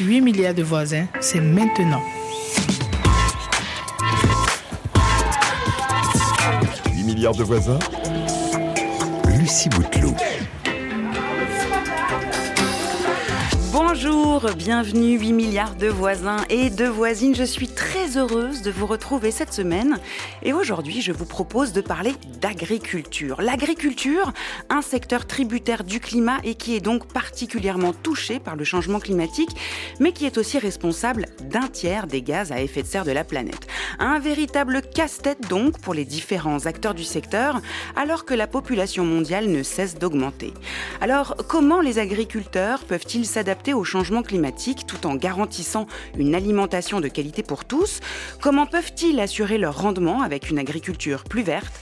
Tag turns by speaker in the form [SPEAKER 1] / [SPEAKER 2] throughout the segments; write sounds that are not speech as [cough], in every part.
[SPEAKER 1] 8 milliards de voisins, c'est maintenant.
[SPEAKER 2] 8 milliards de voisins Lucie Bouteloup.
[SPEAKER 3] Bonjour, bienvenue 8 milliards de voisins et de voisines. Je suis très heureuse de vous retrouver cette semaine et aujourd'hui je vous propose de parler d'agriculture. L'agriculture, un secteur tributaire du climat et qui est donc particulièrement touché par le changement climatique mais qui est aussi responsable d'un tiers des gaz à effet de serre de la planète. Un véritable casse-tête donc pour les différents acteurs du secteur alors que la population mondiale ne cesse d'augmenter. Alors comment les agriculteurs peuvent-ils s'adapter au changement climatique tout en garantissant une alimentation de qualité pour tous. Comment peuvent-ils assurer leur rendement avec une agriculture plus verte?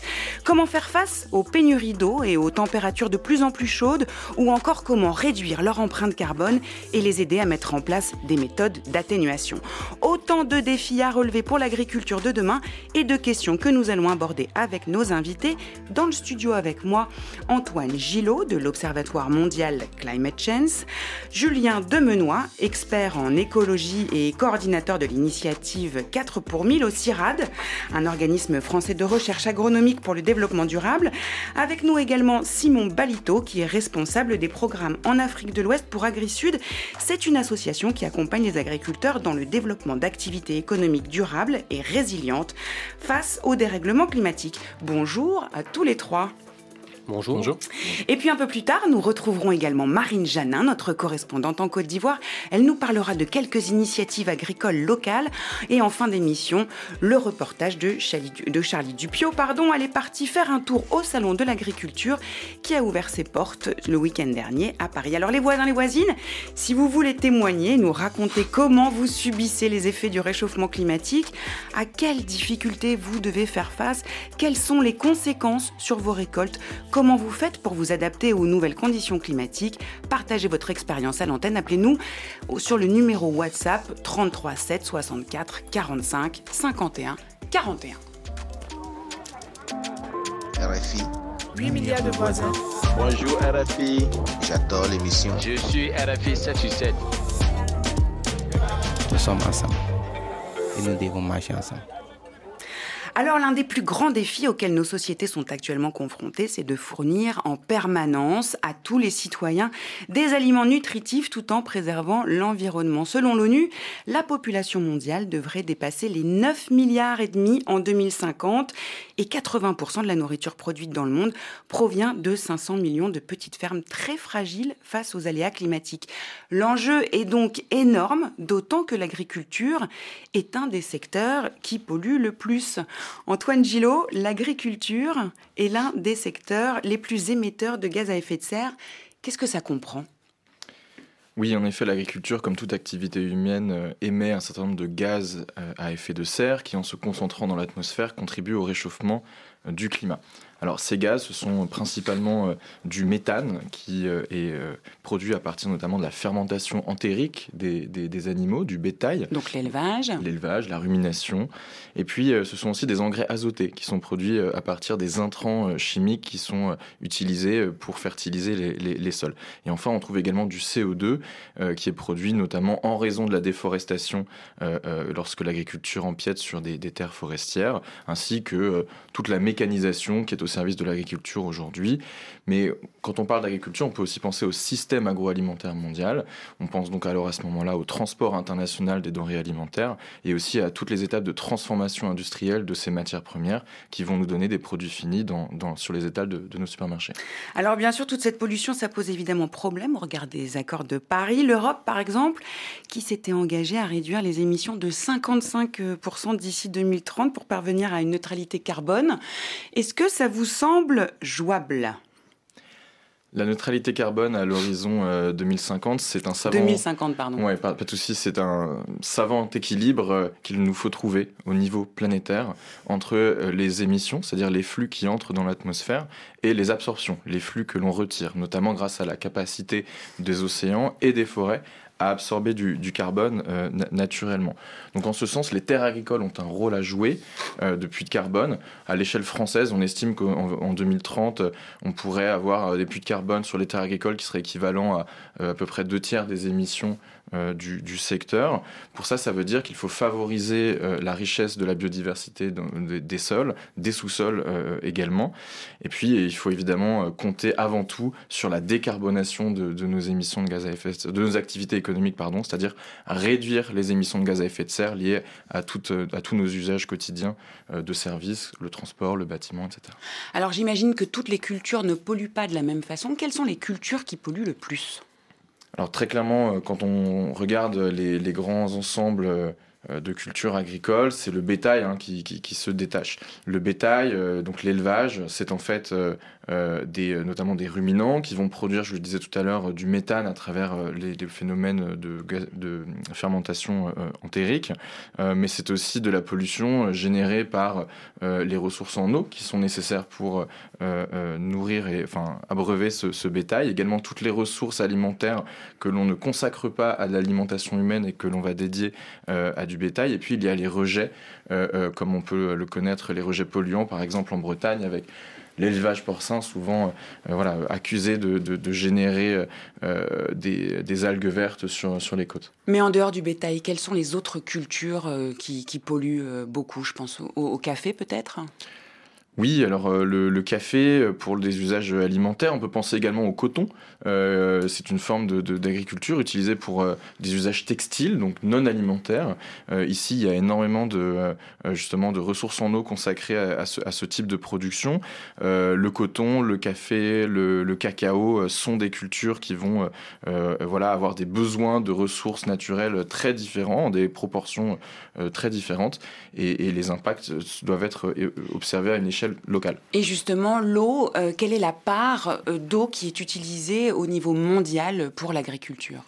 [SPEAKER 3] Comment faire face aux pénuries d'eau et aux températures de plus en plus chaudes? Ou encore comment réduire leur empreinte carbone et les aider à mettre en place des méthodes d'atténuation? Autant de défis à relever pour l'agriculture de demain et de questions que nous allons aborder avec nos invités. Dans le studio avec moi, Antoine Gillot de l'Observatoire mondial Climate Change, Julien Demenois, expert en écologie et coordinateur de l'initiative 4 pour 1000 au CIRAD, un organisme français de recherche agronomique pour le développement durable. Avec nous également Simon Balito, qui est responsable des programmes en Afrique de l'Ouest pour AgriSud. C'est une association qui accompagne les agriculteurs dans le développement d'activités économiques durables et résilientes face au dérèglement climatique. Bonjour à tous les trois.
[SPEAKER 4] Bonjour.
[SPEAKER 3] Et puis un peu plus tard, nous retrouverons également Marine Janin, notre correspondante en Côte d'Ivoire. Elle nous parlera de quelques initiatives agricoles locales. Et en fin d'émission, le reportage de Charlie, de Charlie Dupio. Pardon, elle est partie faire un tour au Salon de l'Agriculture qui a ouvert ses portes le week-end dernier à Paris. Alors les voisins, les voisines, si vous voulez témoigner, nous raconter comment vous subissez les effets du réchauffement climatique, à quelles difficultés vous devez faire face, quelles sont les conséquences sur vos récoltes, Comment vous faites pour vous adapter aux nouvelles conditions climatiques Partagez votre expérience à l'antenne. Appelez-nous sur le numéro WhatsApp 33 7 64 45 51 41.
[SPEAKER 5] RFI.
[SPEAKER 1] 8 milliards de voisins.
[SPEAKER 6] Bonjour RFI.
[SPEAKER 5] J'adore l'émission.
[SPEAKER 6] Je suis RFI 787.
[SPEAKER 7] Nous sommes ensemble. Et nous devons marcher ensemble.
[SPEAKER 3] Alors l'un des plus grands défis auxquels nos sociétés sont actuellement confrontées, c'est de fournir en permanence à tous les citoyens des aliments nutritifs tout en préservant l'environnement. Selon l'ONU, la population mondiale devrait dépasser les 9 milliards et demi en 2050 et 80% de la nourriture produite dans le monde provient de 500 millions de petites fermes très fragiles face aux aléas climatiques. L'enjeu est donc énorme, d'autant que l'agriculture est un des secteurs qui pollue le plus. Antoine Gillot, l'agriculture est l'un des secteurs les plus émetteurs de gaz à effet de serre. Qu'est-ce que ça comprend?
[SPEAKER 4] Oui, en effet, l'agriculture, comme toute activité humaine, euh, émet un certain nombre de gaz euh, à effet de serre qui, en se concentrant dans l'atmosphère, contribuent au réchauffement euh, du climat. Alors ces gaz, ce sont principalement euh, du méthane qui euh, est euh, produit à partir notamment de la fermentation entérique des, des, animaux, du bétail.
[SPEAKER 3] Donc l'élevage.
[SPEAKER 4] L'élevage, la rumination. Et puis ce sont aussi des engrais azotés qui sont produits à partir des intrants chimiques qui sont utilisés pour fertiliser les, les, les, sols. Et enfin, on trouve également du CO2 qui est produit notamment en raison de la déforestation lorsque l'agriculture empiète sur des, des, terres forestières, ainsi que toute la mécanisation qui est aussi service de l'agriculture aujourd'hui. Mais quand on parle d'agriculture, on peut aussi penser au système agroalimentaire mondial. On pense donc alors à ce moment-là au transport international des denrées alimentaires et aussi à toutes les étapes de transformation industrielle de ces matières premières qui vont nous donner des produits finis sur les étals de, de, nos supermarchés.
[SPEAKER 3] Alors bien sûr, toute cette pollution, ça pose évidemment problème au regard des accords de Paris. L'Europe, par exemple, qui s'était engagée à réduire les émissions de 55% d'ici 2030 pour parvenir à une neutralité carbone. Est-ce que ça vous semble jouable?
[SPEAKER 4] La neutralité carbone à l'horizon 2050, euh, c'est un savant.
[SPEAKER 3] 2050, pardon.
[SPEAKER 4] Ouais, pas, pas de souci. C'est un savant équilibre euh, qu'il nous faut trouver au niveau planétaire entre euh, les émissions, c'est-à-dire les flux qui entrent dans l'atmosphère, et les absorptions, les flux que l'on retire, notamment grâce à la capacité des océans et des forêts absorber du, carbone euh, naturellement. Donc en ce sens, les terres agricoles ont un rôle à jouer euh, de puits de carbone. À l'échelle française, on estime qu'en 2030, on pourrait avoir euh, des puits de carbone sur les terres agricoles qui seraient équivalents à à peu près deux tiers des émissions euh, du, secteur. Pour ça, ça veut dire qu'il faut favoriser euh, la richesse de la biodiversité des, sols, des sous-sols euh, également. Et puis, il faut évidemment compter avant tout sur la décarbonation de, de, nos émissions de gaz à effet de serre, de nos activités économiques, pardon, c'est-à-dire réduire les émissions de gaz à effet de serre liées à, à tous nos usages quotidiens de services, le transport, le bâtiment, etc.
[SPEAKER 3] Alors, j'imagine que toutes les cultures ne polluent pas de la même façon. Quelles sont les cultures qui polluent le plus?
[SPEAKER 4] Alors très clairement, quand on regarde les, grands ensembles de culture agricole, c'est le bétail hein, qui, se détache. Le bétail, euh, donc l'élevage, c'est en fait euh, euh, des, notamment des ruminants qui vont produire, je le disais tout à l'heure, du méthane à travers les, phénomènes de, fermentation entérique, mais c'est aussi de la pollution générée par les ressources en eau qui sont nécessaires pour nourrir et enfin abreuver ce, bétail. Également toutes les ressources alimentaires que l'on ne consacre pas à l'alimentation humaine et que l'on va dédier à du bétail. Et puis il y a les rejets, euh, euh, comme on peut le connaître, les rejets polluants, par exemple en Bretagne, avec l'élevage porcin, souvent euh, voilà, accusé de, générer euh, des, algues vertes sur, les côtes.
[SPEAKER 3] Mais en dehors du bétail, quelles sont les autres cultures qui, polluent beaucoup Je pense au café peut-être?
[SPEAKER 4] Oui, alors euh, le, café pour des usages alimentaires, on peut penser également au coton. Euh, c'est une forme d'agriculture utilisée pour euh, des usages textiles, donc non alimentaires. Euh, ici, il y a énormément de euh, justement de ressources en eau consacrées à, ce, type de production. le coton, le café, le, cacao sont des cultures qui vont voilà avoir des besoins de ressources naturelles très différents, des proportions très différentes, et les impacts doivent être observés à une échelle locale.
[SPEAKER 3] Et justement, l'eau, euh, quelle est la part euh, d'eau qui est utilisée au niveau mondial pour l'agriculture?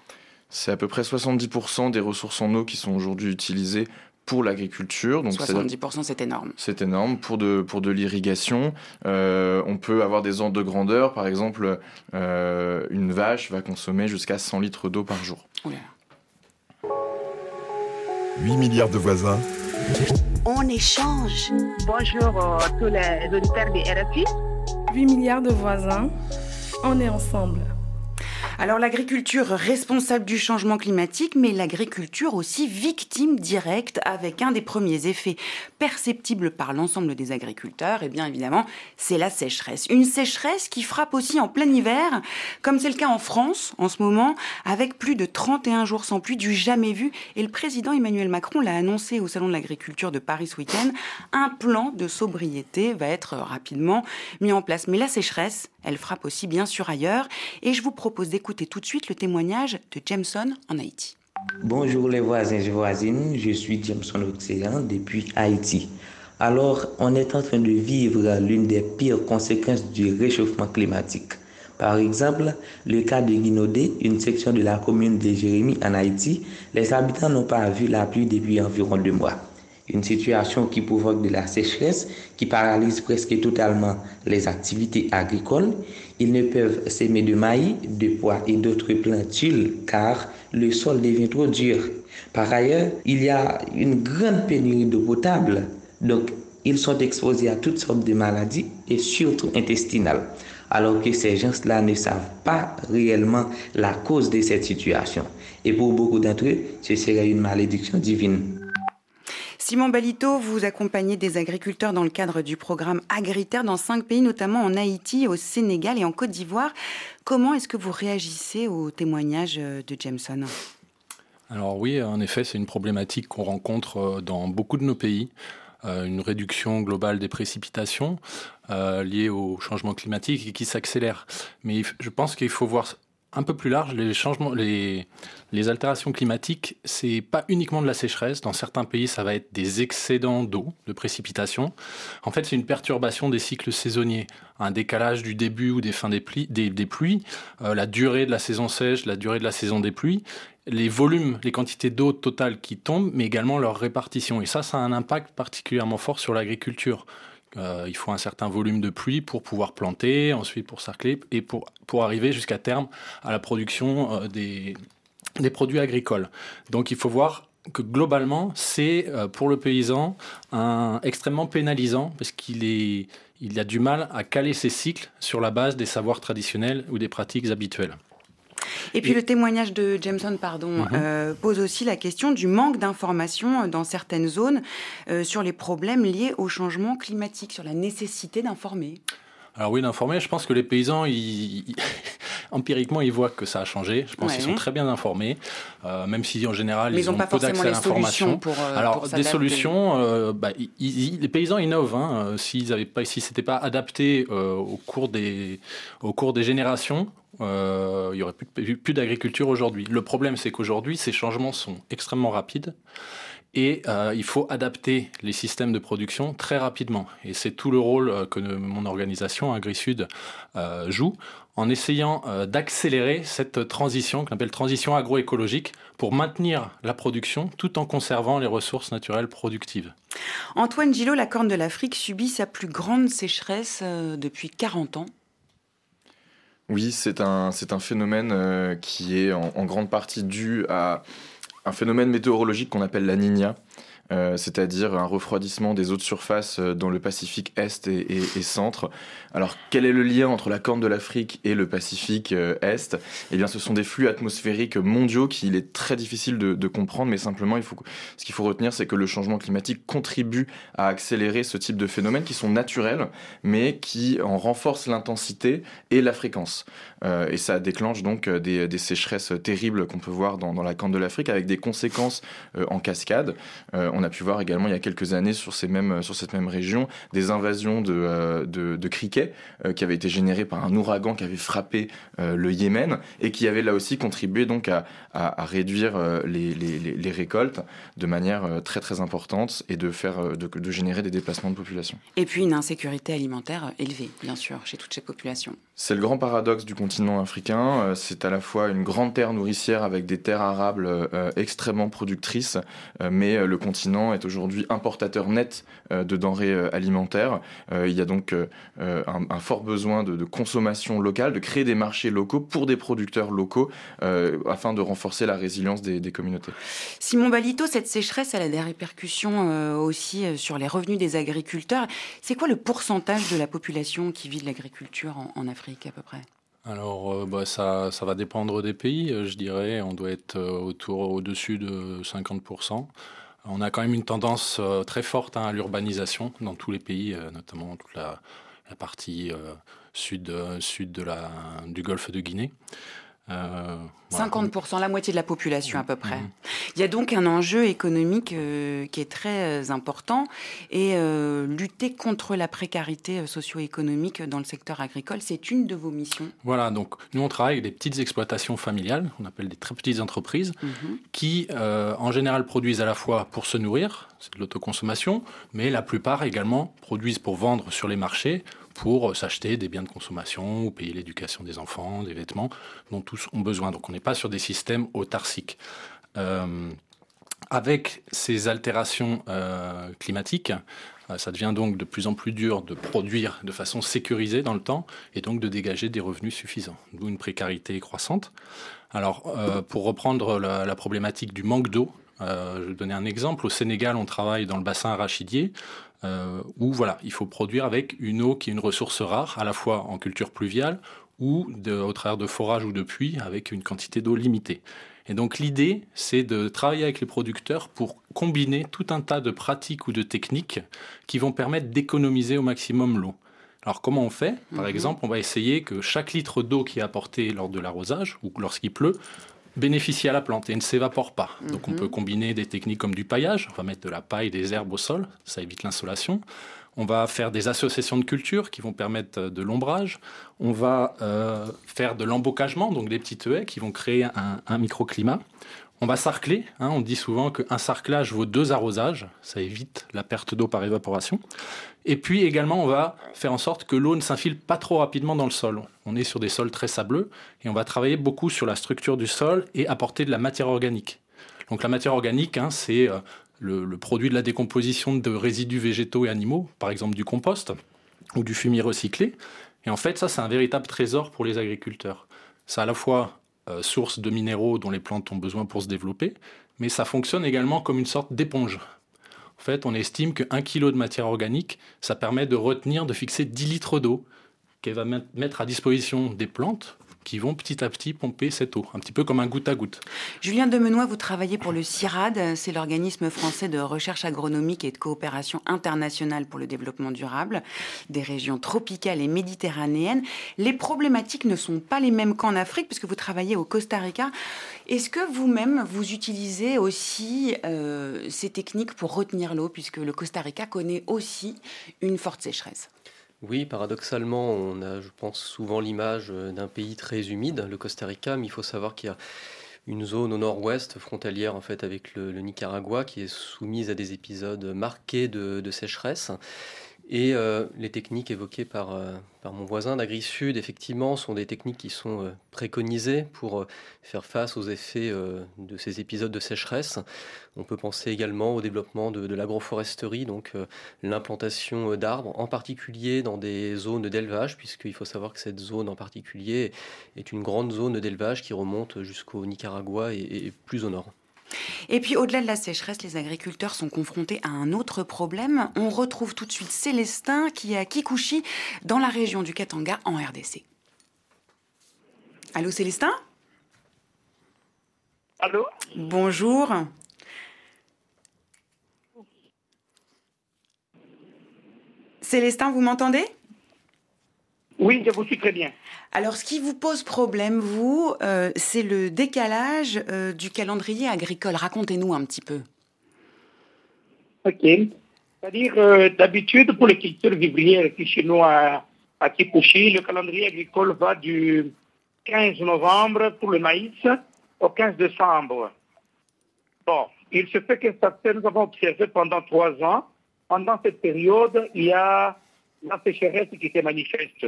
[SPEAKER 4] C'est à peu près 70% des ressources en eau qui sont aujourd'hui utilisées pour l'agriculture.
[SPEAKER 3] Donc 70%, c'est énorme.
[SPEAKER 4] C'est énorme. Pour de, pour de l'irrigation, euh, on peut avoir des ordres de grandeur. Par exemple, euh, une vache va consommer jusqu'à 100 litres d'eau par jour.
[SPEAKER 3] Oula.
[SPEAKER 2] 8 milliards de voisins
[SPEAKER 8] on échange.
[SPEAKER 9] Bonjour euh, tous les auditeurs de RFI.
[SPEAKER 1] 8 milliards de voisins, on est ensemble.
[SPEAKER 3] Alors l'agriculture responsable du changement climatique, mais l'agriculture aussi victime directe avec un des premiers effets perceptibles par l'ensemble des agriculteurs, et bien évidemment c'est la sécheresse. Une sécheresse qui frappe aussi en plein hiver, comme c'est le cas en France en ce moment, avec plus de 31 jours sans pluie du jamais vu. Et le président Emmanuel Macron l'a annoncé au Salon de l'agriculture de Paris ce week-end, un plan de sobriété va être rapidement mis en place. Mais la sécheresse, elle frappe aussi bien sûr ailleurs, et je vous propose d'écouter tout de suite le témoignage de Jameson en Haïti.
[SPEAKER 10] Bonjour les voisins et voisines, je suis Jameson Océan depuis Haïti. Alors, on est en train de vivre l'une des pires conséquences du réchauffement climatique. Par exemple, le cas de Guinodé, une section de la commune de Jérémy en Haïti, les habitants n'ont pas vu la pluie depuis environ deux mois. Une situation qui provoque de la sécheresse, qui paralyse presque totalement les activités agricoles. Ils ne peuvent s'aimer de maïs, de pois et d'autres plantules car le sol devient trop dur. Par ailleurs, il y a une grande pénurie d'eau potable. Donc, ils sont exposés à toutes sortes de maladies et surtout intestinales. Alors que ces gens-là ne savent pas réellement la cause de cette situation. Et pour beaucoup d'entre eux, ce serait une malédiction divine.
[SPEAKER 3] Simon Balito, vous accompagnez des agriculteurs dans le cadre du programme Agritaire dans cinq pays, notamment en Haïti, au Sénégal et en Côte d'Ivoire. Comment est-ce que vous réagissez au témoignage de Jameson?
[SPEAKER 11] Alors oui, en effet, c'est une problématique qu'on rencontre dans beaucoup de nos pays. Euh, une réduction globale des précipitations euh, liées au changement climatique et qui s'accélère. Mais je pense qu'il faut voir un peu plus large, les changements, les, altérations climatiques, c'est pas uniquement de la sécheresse. Dans certains pays, ça va être des excédents d'eau, de précipitation. En fait, c'est une perturbation des cycles saisonniers, un décalage du début ou des fins des pluies, euh, la durée de la saison sèche, la durée de la saison des pluies, les volumes, les quantités d'eau totales qui tombent, mais également leur répartition. Et ça, ça a un impact particulièrement fort sur l'agriculture. Euh, il faut un certain volume de pluie pour pouvoir planter, ensuite pour sarcler et pour, arriver jusqu'à terme à la production euh, des, produits agricoles. Donc il faut voir que globalement, c'est euh, pour le paysan extrêmement pénalisant parce qu'il a du mal à caler ses cycles sur la base des savoirs traditionnels ou des pratiques habituelles.
[SPEAKER 3] Et puis le témoignage de Jameson, pardon,
[SPEAKER 11] Mhm.
[SPEAKER 3] euh, pose aussi la question du manque d'informations dans certaines zones euh, sur les problèmes liés au changement climatique, sur la nécessité d'informer.
[SPEAKER 11] Alors oui, d'informer, je pense que les paysans, ils- [laughs] empiriquement, ils voient que ça a changé. Je pense
[SPEAKER 3] Ouais.
[SPEAKER 11] qu'ils sont très bien informés, euh, même si en général,
[SPEAKER 3] Mais
[SPEAKER 11] ils,
[SPEAKER 3] n'ont
[SPEAKER 11] ont
[SPEAKER 3] pas
[SPEAKER 11] peu d'accès à l'information.
[SPEAKER 3] euh,
[SPEAKER 11] Alors
[SPEAKER 3] pour
[SPEAKER 11] des solutions, euh, bah, ils- ils- les paysans innovent. Hein, euh, s'ils avaient pas, si c'était pas adapté euh, au cours des, au cours des générations. euh, il y aurait plus, plus d'agriculture aujourd'hui. Le problème, c'est qu'aujourd'hui, ces changements sont extrêmement rapides. Et euh, il faut adapter les systèmes de production très rapidement. Et c'est tout le rôle euh, que mon organisation, AgriSud, euh, joue en essayant euh, d'accélérer cette transition qu'on appelle transition agroécologique pour maintenir la production tout en conservant les ressources naturelles productives.
[SPEAKER 3] Antoine Gillot, la Corne de l'Afrique subit sa plus grande sécheresse euh, depuis 40 ans.
[SPEAKER 4] Oui, c'est un, c'est un phénomène euh, qui est en, en grande partie dû à un phénomène météorologique qu'on appelle la Niña, euh, c'est-à-dire un refroidissement des eaux de surface euh, dans le Pacifique Est et, Centre. Alors, quel est le lien entre la Corne de l'Afrique et le Pacifique euh, Est? Eh bien, ce sont des flux atmosphériques mondiaux qu'il est très difficile de, comprendre, mais simplement, il faut, ce qu'il faut retenir, c'est que le changement climatique contribue à accélérer ce type de phénomènes qui sont naturels, mais qui en renforcent l'intensité et la fréquence. Et ça déclenche donc des, sécheresses terribles qu'on peut voir dans, la Corne de l'Afrique, avec des conséquences en cascade. On a pu voir également il y a quelques années sur, ces mêmes, sur cette même région des invasions de, euh, de, criquets euh, qui avaient été générées par un ouragan qui avait frappé euh, le Yémen et qui avait là aussi contribué donc à, à- à réduire les, les- les- récoltes de manière très très importante et de, faire, de, de générer des déplacements de population.
[SPEAKER 3] Et puis une insécurité alimentaire élevée, bien sûr, chez toutes ces populations.
[SPEAKER 4] C'est le grand paradoxe du continent africain. Euh, C'est à la fois une grande terre nourricière avec des terres arables euh, extrêmement productrices, euh, mais euh, le continent est aujourd'hui importateur net euh, de denrées euh, alimentaires. Euh, Il y a donc euh, euh, un, fort besoin de, consommation locale, de créer des marchés locaux pour des producteurs locaux euh, afin de renforcer la résilience des, communautés.
[SPEAKER 3] Simon Balito, cette sécheresse, elle a des répercussions euh, aussi euh, sur les revenus des agriculteurs. C'est quoi le pourcentage de la population qui vit de l'agriculture en Afrique?
[SPEAKER 11] Alors, euh, bah, ça, va dépendre des pays, euh, je dirais. On doit être euh, autour, au-dessus de 50%. On a quand même une tendance très forte hein, à l'urbanisation dans tous les pays, notamment toute la, partie sud, du golfe de Guinée. Euh, voilà.
[SPEAKER 3] 50%, la moitié de la population à peu près.
[SPEAKER 11] Mhm.
[SPEAKER 3] Il y a donc un enjeu économique euh, qui est très euh, important et euh, lutter contre la précarité euh, socio-économique dans le secteur agricole, c'est une de vos missions.
[SPEAKER 11] Voilà, donc nous on travaille avec des petites exploitations familiales, on appelle des très petites entreprises,
[SPEAKER 3] Mhm.
[SPEAKER 11] qui euh, en général produisent à la fois pour se nourrir, c'est de l'autoconsommation, mais la plupart également produisent pour vendre sur les marchés, pour s'acheter des biens de consommation ou payer l'éducation des enfants, des vêtements dont tous ont besoin. Donc on n'est pas sur des systèmes autarciques. Euh, avec ces altérations euh, climatiques, euh, ça devient donc de plus en plus dur de produire de façon sécurisée dans le temps et donc de dégager des revenus suffisants, d'où une précarité croissante. Alors, pour reprendre la, problématique du manque d'eau, je vais donner un exemple. Au Sénégal, on travaille dans le bassin arachidier, euh, où voilà, il faut produire avec une eau qui est une ressource rare, à la fois en culture pluviale ou de, au travers de forages ou de puits, avec une quantité d'eau limitée. Et donc l'idée, c'est de travailler avec les producteurs pour combiner tout un tas de pratiques ou de techniques qui vont permettre d'économiser au maximum l'eau. Alors comment on fait? Par
[SPEAKER 3] Mhm.
[SPEAKER 11] exemple, on va essayer que chaque litre d'eau qui est apporté lors de l'arrosage ou lorsqu'il pleut bénéficie à la plante et ne s'évapore pas. Donc on
[SPEAKER 3] Mhm.
[SPEAKER 11] peut combiner des techniques comme du paillage, on va mettre de la paille, des herbes au sol, ça évite l'insolation. On va faire des associations de cultures qui vont permettre euh, de l'ombrage. On va euh, faire de l'embocagement, donc des petites haies qui vont créer un, un microclimat. On va sarcler. hein, on dit souvent qu'un sarclage vaut deux arrosages. Ça évite la perte d'eau par évaporation. Et puis également, on va faire en sorte que l'eau ne s'infile pas trop rapidement dans le sol. On est sur des sols très sableux et on va travailler beaucoup sur la structure du sol et apporter de la matière organique. Donc la matière organique, hein, c'est euh, le, le produit de la décomposition de résidus végétaux et animaux, par exemple du compost ou du fumier recyclé. Et en fait, ça, c'est un véritable trésor pour les agriculteurs. C'est à la fois euh, source de minéraux dont les plantes ont besoin pour se développer, mais ça fonctionne également comme une sorte d'éponge. En fait, on estime 1 kg de matière organique, ça permet de retenir, de fixer 10 litres d'eau qu'elle va met- mettre à disposition des plantes qui vont petit à petit pomper cette eau, un petit peu comme un goutte à goutte.
[SPEAKER 3] Julien Demenois, vous travaillez pour le CIRAD, c'est l'organisme français de recherche agronomique et de coopération internationale pour le développement durable des régions tropicales et méditerranéennes. Les problématiques ne sont pas les mêmes qu'en Afrique, puisque vous travaillez au Costa Rica. Est-ce que vous-même, vous utilisez aussi euh, ces techniques pour retenir l'eau, puisque le Costa Rica connaît aussi une forte sécheresse?
[SPEAKER 12] Oui, paradoxalement, on a, je pense, souvent l'image euh, d'un pays très humide, le Costa Rica, mais il faut savoir qu'il y a une zone au nord-ouest, frontalière en fait avec le, Nicaragua, qui est soumise à des épisodes marqués de sécheresse. Et euh, les techniques évoquées par, euh, mon voisin d'Agri-Sud, effectivement, sont des techniques qui sont euh, préconisées pour faire face aux effets de ces épisodes de sécheresse. On peut penser également au développement de l'agroforesterie, donc l'implantation d'arbres, en particulier dans des zones d'élevage, puisqu'il faut savoir que cette zone en particulier est une grande zone d'élevage qui remonte jusqu'au Nicaragua et plus au nord.
[SPEAKER 3] Et puis au-delà de la sécheresse, les agriculteurs sont confrontés à un autre problème. On retrouve tout de suite Célestin qui est à Kikuchi dans la région du Katanga en RDC. Allô Célestin?
[SPEAKER 13] Allô?
[SPEAKER 3] Bonjour. Célestin, vous m'entendez?
[SPEAKER 13] Oui, je vous suis très bien.
[SPEAKER 3] Alors, ce qui vous pose problème, vous, euh, c'est le décalage euh, du calendrier agricole. Racontez-nous un petit peu.
[SPEAKER 13] Ok. C'est-à-dire, euh, d'habitude, pour les cultures vivrières ici chez nous à, à le calendrier agricole va du 15 novembre pour le maïs au 15 décembre. Bon, il se fait que ça, nous avons observé pendant trois ans. Pendant cette période, il y a la sécheresse qui était manifeste.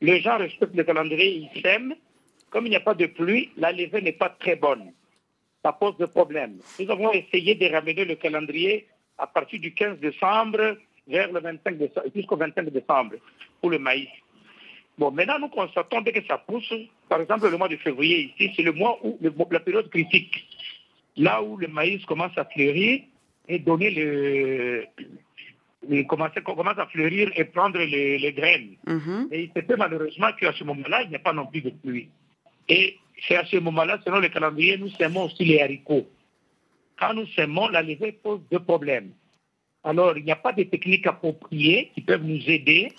[SPEAKER 13] Les gens respectent le calendrier, ils s'aiment. Comme il n'y a pas de pluie, la levée n'est pas très bonne. Ça pose des problèmes. Nous avons essayé de ramener le calendrier à partir du 15 décembre vers le 25 décembre, jusqu'au 25 décembre pour le maïs. Bon, maintenant, nous constatons que ça pousse. Par exemple, le mois de février ici, c'est le mois où la période critique, là où le maïs commence à fleurir et donner le, il commence, à fleurir et prendre les, graines. Mhm. Et il se fait malheureusement qu'à ce moment-là, il n'y a pas non plus de pluie. Et c'est à ce moment-là, selon le calendrier, nous semons aussi les haricots. Quand nous semons, la levée pose deux problèmes. Alors, il n'y a pas de techniques appropriées qui peuvent nous aider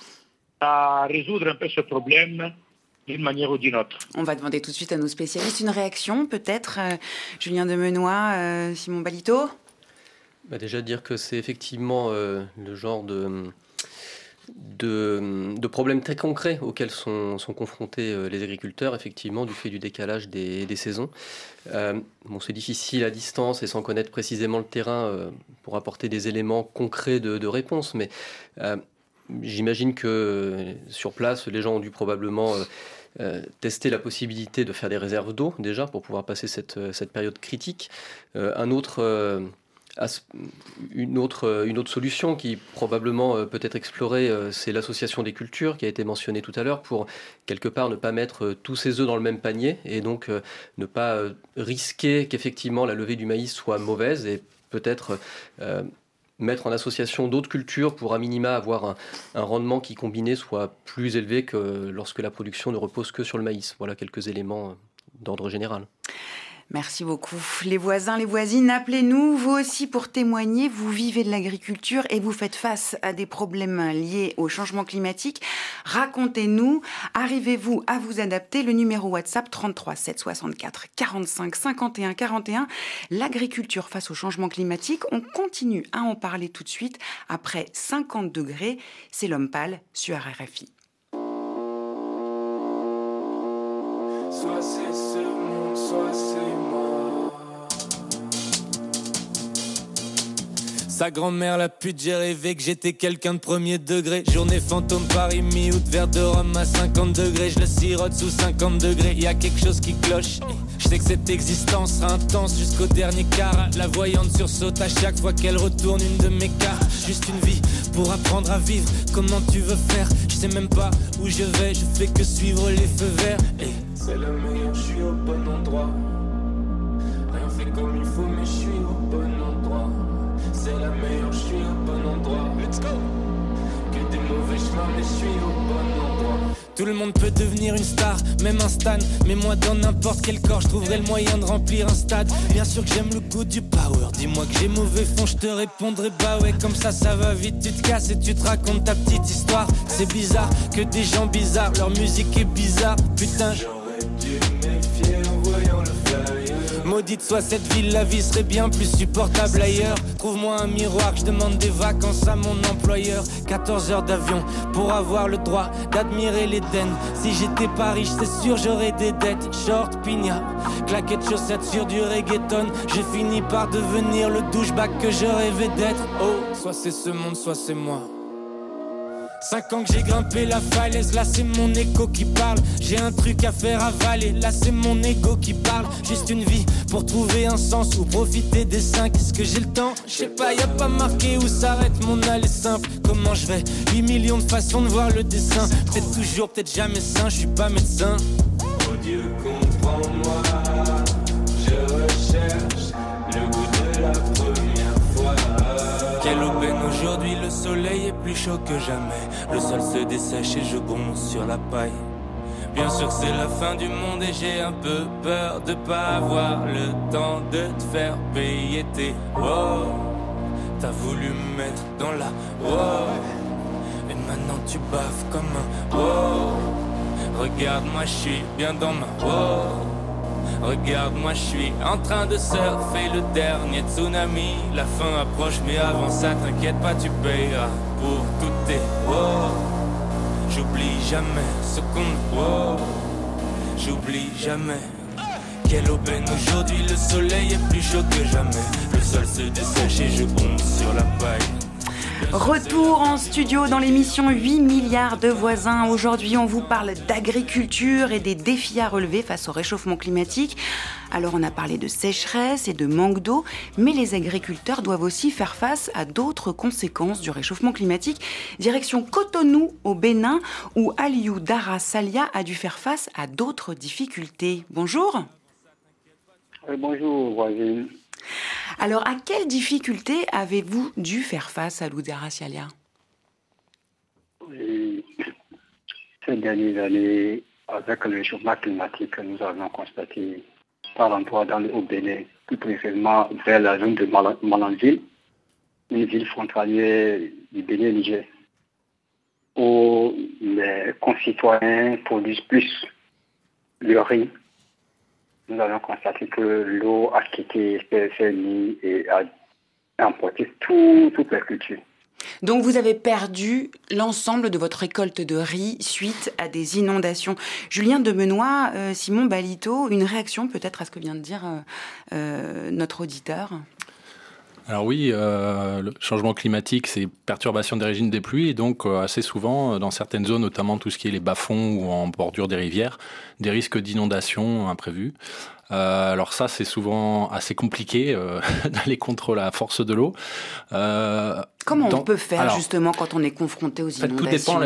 [SPEAKER 13] à résoudre un peu ce problème d'une manière ou d'une autre.
[SPEAKER 3] On va demander tout de suite à nos spécialistes une réaction, peut-être. Euh, Julien Demenois, euh, Simon Balito
[SPEAKER 12] bah Déjà dire que c'est effectivement euh, le genre de, de, problèmes très concrets auxquels sont, sont confrontés euh, les agriculteurs, effectivement, du fait du décalage des, des saisons. Euh, bon, c'est difficile à distance et sans connaître précisément le terrain pour apporter des éléments concrets de, de réponse, mais j'imagine que sur place, les gens ont dû probablement... tester la possibilité de faire des réserves d'eau déjà pour pouvoir passer cette, cette période critique. un autre une autre, une autre solution qui probablement euh, peut être explorée, euh, c'est l'association des cultures qui a été mentionnée tout à l'heure pour quelque part ne pas mettre euh, tous ses œufs dans le même panier et donc ne pas risquer qu'effectivement la levée du maïs soit mauvaise et peut-être mettre en association d'autres cultures pour à minima avoir un, rendement qui combiné soit plus élevé que lorsque la production ne repose que sur le maïs. Voilà quelques éléments d'ordre général.
[SPEAKER 3] Merci beaucoup. Les voisins, les voisines, appelez-nous, vous aussi, pour témoigner. Vous vivez de l'agriculture et vous faites face à des problèmes liés au changement climatique. Racontez-nous, arrivez-vous à vous adapter? Le numéro WhatsApp 33 764 45 51 41. L'agriculture face au changement climatique, on continue à en parler tout de suite. Après 50 degrés, c'est l'homme pâle sur RFI. Soit
[SPEAKER 14] Sa grand-mère la pute, j'ai rêvé que j'étais quelqu'un de premier degré. Journée fantôme Paris, mi-août, verre de rhum à 50 degrés. Je le sirote sous 50 degrés, y a quelque chose qui cloche. Je sais que cette existence sera intense jusqu'au dernier quart. La voyante sursaute à chaque fois qu'elle retourne une de mes cartes. Juste une vie pour apprendre à vivre. Comment tu veux faire? Je sais même pas où je vais, je fais que suivre les feux verts. C'est le meilleur, je suis au bon endroit. Tout le monde peut devenir une star, même un stan. Mais moi, dans n'importe quel corps, je trouverai le moyen de remplir un stade. Bien sûr que j'aime le goût du power. Dis-moi que j'ai mauvais fond, je te répondrai bah ouais, comme ça, ça va vite. Tu te casses et tu te racontes ta petite histoire. C'est bizarre que des gens bizarres, leur musique est bizarre. Putain, j'aurais Maudite soit cette ville, la vie serait bien plus supportable ailleurs. Trouve-moi un miroir, je demande des vacances à mon employeur. 14 heures d'avion pour avoir le droit d'admirer l'Éden. Si j'étais pas riche, c'est sûr j'aurais des dettes. Short, pigna, claquettes chaussettes sur du reggaeton. J'ai fini par devenir le douchebag que je rêvais d'être. Oh, soit c'est ce monde, soit c'est moi. Cinq ans que j'ai grimpé la falaise, là c'est mon écho qui parle. J'ai un truc à faire avaler, là c'est mon ego qui parle. Juste une vie pour trouver un sens ou profiter des cinq. Est-ce que j'ai le temps? Je sais pas, y a pas marqué où s'arrête mon aller simple. Comment je vais 8 millions de façons de voir le dessin. Peut-être toujours, peut-être jamais sain, je suis pas médecin. Oh Dieu, comprends-moi, aujourd'hui, le soleil est plus chaud que jamais. Le sol se dessèche et je bronze sur la paille. Bien sûr c'est la fin du monde et j'ai un peu peur de pas avoir le temps de te faire payer tes oh. T'as voulu me mettre dans la oh. Et maintenant tu baffes comme un oh. Regarde moi je suis bien dans ma oh. Regarde, moi je suis en train de surfer le dernier tsunami. La fin approche, mais avant ça, t'inquiète pas, tu payeras pour tout tes oh. J'oublie jamais ce qu'on oh. J'oublie jamais. Quelle aubaine aujourd'hui, le soleil est plus chaud que jamais. Le sol se dessèche et je bombe sur la paille.
[SPEAKER 3] Retour en studio dans l'émission 8 milliards de voisins. Aujourd'hui, on vous parle d'agriculture et des défis à relever face au réchauffement climatique. Alors, on a parlé de sécheresse et de manque d'eau, mais les agriculteurs doivent aussi faire face à d'autres conséquences du réchauffement climatique. Direction Cotonou au Bénin, où Aliou Dara Salia a dû faire face à d'autres difficultés. Bonjour.
[SPEAKER 15] Euh, bonjour, voisine.
[SPEAKER 3] Alors, à quelles difficultés avez-vous dû faire face à Loudara Sialia
[SPEAKER 15] oui. Ces dernières années, avec le réchauffement climatique, nous avons constaté par l'emploi dans le Haut-Bénin, plus précisément vers la zone de Malanville, une ville frontalière du Bénin-Niger, où les concitoyens produisent plus le riz nous avons constaté que l'eau a quitté PFNI et a emporté tout, toutes les cultures.
[SPEAKER 3] Donc vous avez perdu l'ensemble de votre récolte de riz suite à des inondations. Julien Demenois, euh, Simon Balito, une réaction peut-être à ce que vient de dire euh, euh, notre auditeur?
[SPEAKER 11] Alors oui, euh, le changement climatique, c'est perturbation des régimes des pluies, et donc euh, assez souvent, dans certaines zones, notamment tout ce qui est les bas-fonds ou en bordure des rivières, des risques d'inondation imprévus. Euh, alors ça, c'est souvent assez compliqué [laughs] d'aller contre la force de l'eau.
[SPEAKER 3] Comment on peut faire justement quand on est confronté aux inondations
[SPEAKER 11] Tout dépend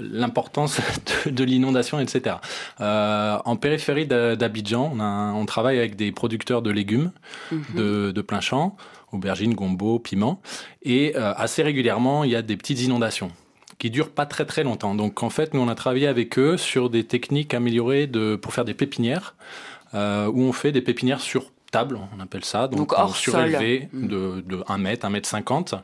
[SPEAKER 11] l'importance [laughs] de, l'inondation, etc. en périphérie d'Abidjan, on, on, travaille avec des producteurs de légumes de, de plein champ aubergines, gombo, piment. Et euh, assez régulièrement, il y a des petites inondations qui durent pas très très longtemps. Donc en fait, nous on a travaillé avec eux sur des techniques améliorées de, pour faire des pépinières, euh, où on fait des pépinières sur table, on appelle ça, donc,
[SPEAKER 3] hors
[SPEAKER 11] surélevé de, de 1 mètre, 1 mètre 50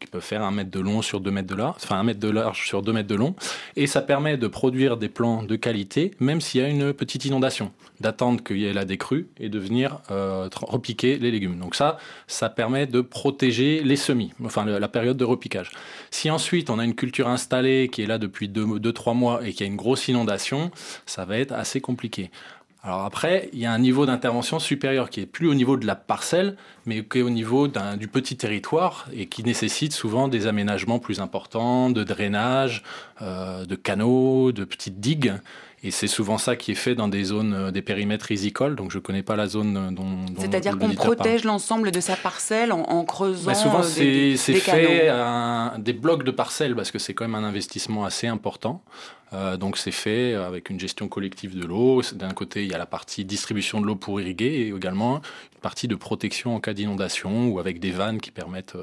[SPEAKER 11] qui peut faire un mètre de long sur 2 mètres de large, enfin un mètre de large sur 2 mètres de long, et ça permet de produire des plants de qualité, même s'il y a une petite inondation, d'attendre qu'il y ait la décrue et de venir euh, repiquer les légumes. Donc ça, ça permet de protéger les semis, enfin la période de repiquage. Si ensuite on a une culture installée qui est là depuis 2-3 mois et qu'il y a une grosse inondation, ça va être assez compliqué. Alors après, il y a un niveau d'intervention supérieur qui est plus au niveau de la parcelle, mais qui est au niveau du petit territoire et qui nécessite souvent des aménagements plus importants, de drainage, euh, de canaux, de petites digues. Et c'est souvent ça qui est fait dans des zones, euh, des périmètres risicoles. Donc je ne connais pas la zone dont.
[SPEAKER 3] C'est-à-dire qu'on protège l'ensemble de sa parcelle en, creusant. Bah,
[SPEAKER 11] souvent,
[SPEAKER 3] euh,
[SPEAKER 11] c'est fait des blocs de parcelles parce que c'est quand même un investissement assez important. Euh, donc c'est fait avec une gestion collective de l'eau. D'un côté, il y a la partie distribution de l'eau pour irriguer et également une partie de protection en cas d'inondation ou avec des vannes qui permettent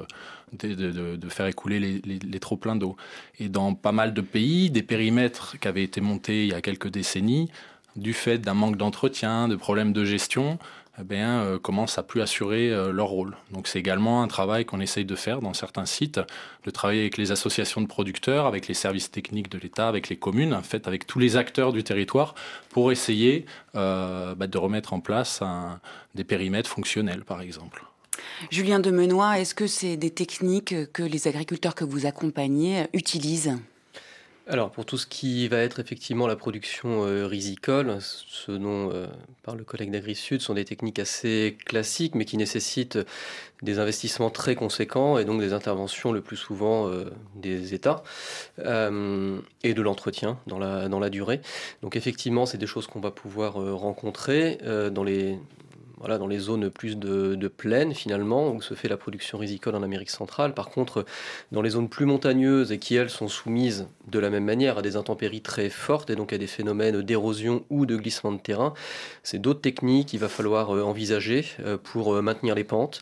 [SPEAKER 11] de, de, faire écouler les, les, les trop-pleins d'eau. Et dans pas mal de pays, des périmètres qui avaient été montés il y a quelques décennies, du fait d'un manque d'entretien, de problèmes de gestion, eh euh, commencent à plus assurer euh, leur rôle. Donc c'est également un travail qu'on essaye de faire dans certains sites, de travailler avec les associations de producteurs, avec les services techniques de l'État, avec les communes, en fait avec tous les acteurs du territoire, pour essayer euh, bah, de remettre en place des périmètres fonctionnels, par exemple.
[SPEAKER 3] Julien Demenois, est-ce que c'est des techniques que les agriculteurs que vous accompagnez utilisent?
[SPEAKER 12] Alors pour tout ce qui va être effectivement la production euh, risicole, ce dont euh, parle le collègue d'AgriSud sont des techniques assez classiques mais qui nécessitent des investissements très conséquents et donc des interventions le plus souvent euh, des États euh, et de l'entretien dans la, dans la durée. Donc effectivement c'est des choses qu'on va pouvoir rencontrer dans les voilà, dans les zones plus de, de plaine finalement, où se fait la production risicole en Amérique centrale. Par contre, dans les zones plus montagneuses et qui, elles, sont soumises de la même manière à des intempéries très fortes et donc à des phénomènes d'érosion ou de glissement de terrain, c'est d'autres techniques qu'il va falloir euh, envisager euh, pour euh, maintenir les pentes.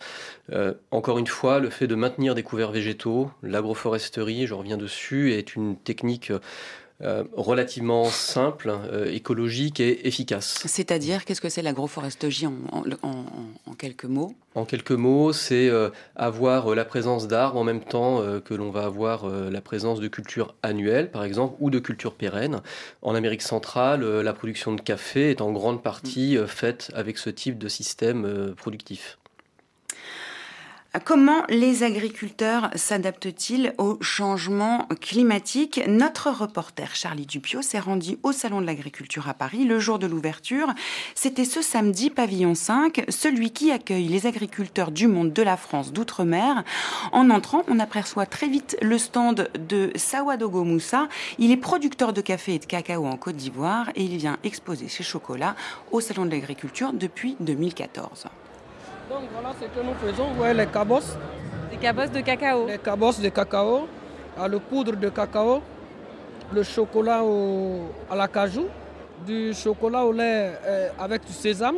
[SPEAKER 12] Encore une fois, le fait de maintenir des couverts végétaux, l'agroforesterie, je reviens dessus, est une technique euh, relativement simple, euh, écologique et efficace.
[SPEAKER 3] C'est-à-dire, qu'est-ce que c'est l'agroforesterie en, en, en, en, quelques mots?
[SPEAKER 12] En quelques mots, c'est euh, avoir la présence d'arbres en même temps que l'on va avoir la présence de cultures annuelles, par exemple, ou de cultures pérennes. En Amérique centrale, la production de café est en grande partie faite avec ce type de système productif.
[SPEAKER 3] Comment les agriculteurs s'adaptent-ils au changement climatique? Notre reporter Charlie Dupio s'est rendu au Salon de l'Agriculture à Paris le jour de l'ouverture. C'était ce samedi, pavillon 5, celui qui accueille les agriculteurs du monde de la France d'outre-mer. En entrant, on aperçoit très vite le stand de Sawadogo Moussa. Il est producteur de café et de cacao en Côte d'Ivoire et il vient exposer ses chocolats au Salon de l'Agriculture depuis 2014.
[SPEAKER 16] Donc voilà ce que nous faisons. Vous voyez les cabosses.
[SPEAKER 1] Des cabosses de cacao.
[SPEAKER 16] Les cabosses de cacao, à le poudre de cacao, le chocolat au, à la cajou, du chocolat au lait euh, avec du sésame.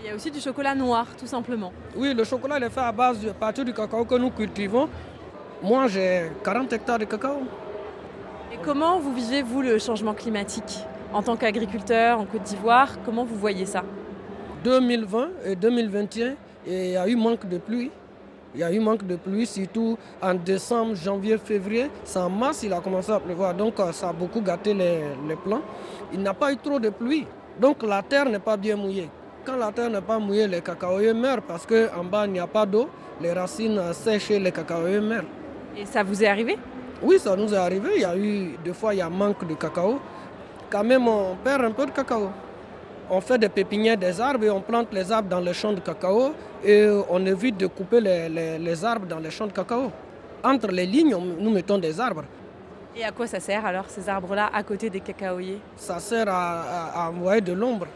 [SPEAKER 1] Il y a aussi du chocolat noir, tout simplement.
[SPEAKER 16] Oui, le chocolat il est fait à base de à partir du cacao que nous cultivons. Moi, j'ai 40 hectares de cacao.
[SPEAKER 1] Et comment vous vivez, vous, le changement climatique? En tant qu'agriculteur en Côte d'Ivoire, comment vous voyez ça?
[SPEAKER 16] 2020 et 2021, et il y a eu manque de pluie. Il y a eu manque de pluie, surtout en décembre, janvier, février. C'est en mars, il a commencé à pleuvoir. Donc ça a beaucoup gâté les, les plants. Il n'a pas eu trop de pluie. Donc la terre n'est pas bien mouillée. Quand la terre n'est pas mouillée, les cacaoyers meurent parce qu'en bas, il n'y a pas d'eau. Les racines sèchent et les cacaoyers meurent.
[SPEAKER 1] Et ça vous est arrivé?
[SPEAKER 16] Oui, ça nous est arrivé. Il y a eu, des fois, il y a manque de cacao. Quand même, on perd un peu de cacao on fait des pépinières des arbres et on plante les arbres dans les champs de cacao et on évite de couper les, les, les arbres dans les champs de cacao. Entre les lignes, on, nous mettons des arbres.
[SPEAKER 1] Et à quoi ça sert alors ces arbres-là à côté des cacaoyers?
[SPEAKER 16] Ça sert à, à, à envoyer de l'ombre.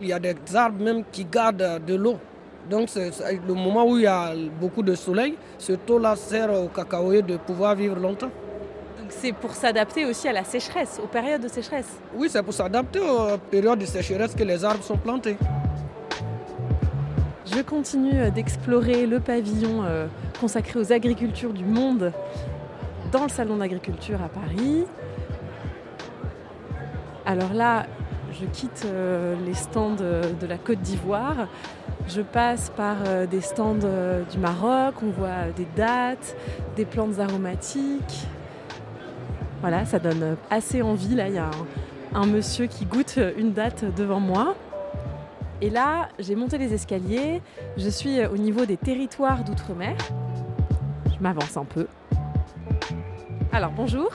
[SPEAKER 16] Il y a des arbres même qui gardent de l'eau. Donc c'est le moment où il y a beaucoup de soleil, ce taux-là sert aux cacaoyers de pouvoir vivre longtemps.
[SPEAKER 1] Donc c'est pour s'adapter aussi à la sécheresse, aux périodes de sécheresse
[SPEAKER 16] Oui, c'est pour s'adapter aux périodes de sécheresse que les arbres sont plantés.
[SPEAKER 1] Je continue d'explorer le pavillon euh, consacré aux agricultures du monde dans le salon d'agriculture à Paris. Alors là, je quitte euh, les stands de la Côte d'Ivoire. Je passe par euh, des stands du Maroc, on voit des dattes, des plantes aromatiques, voilà, ça donne assez envie. Là, il y a un, un, monsieur qui goûte une date devant moi. Et là, j'ai monté les escaliers. Je suis au niveau des territoires d'outre-mer. Je m'avance un peu. Alors, bonjour.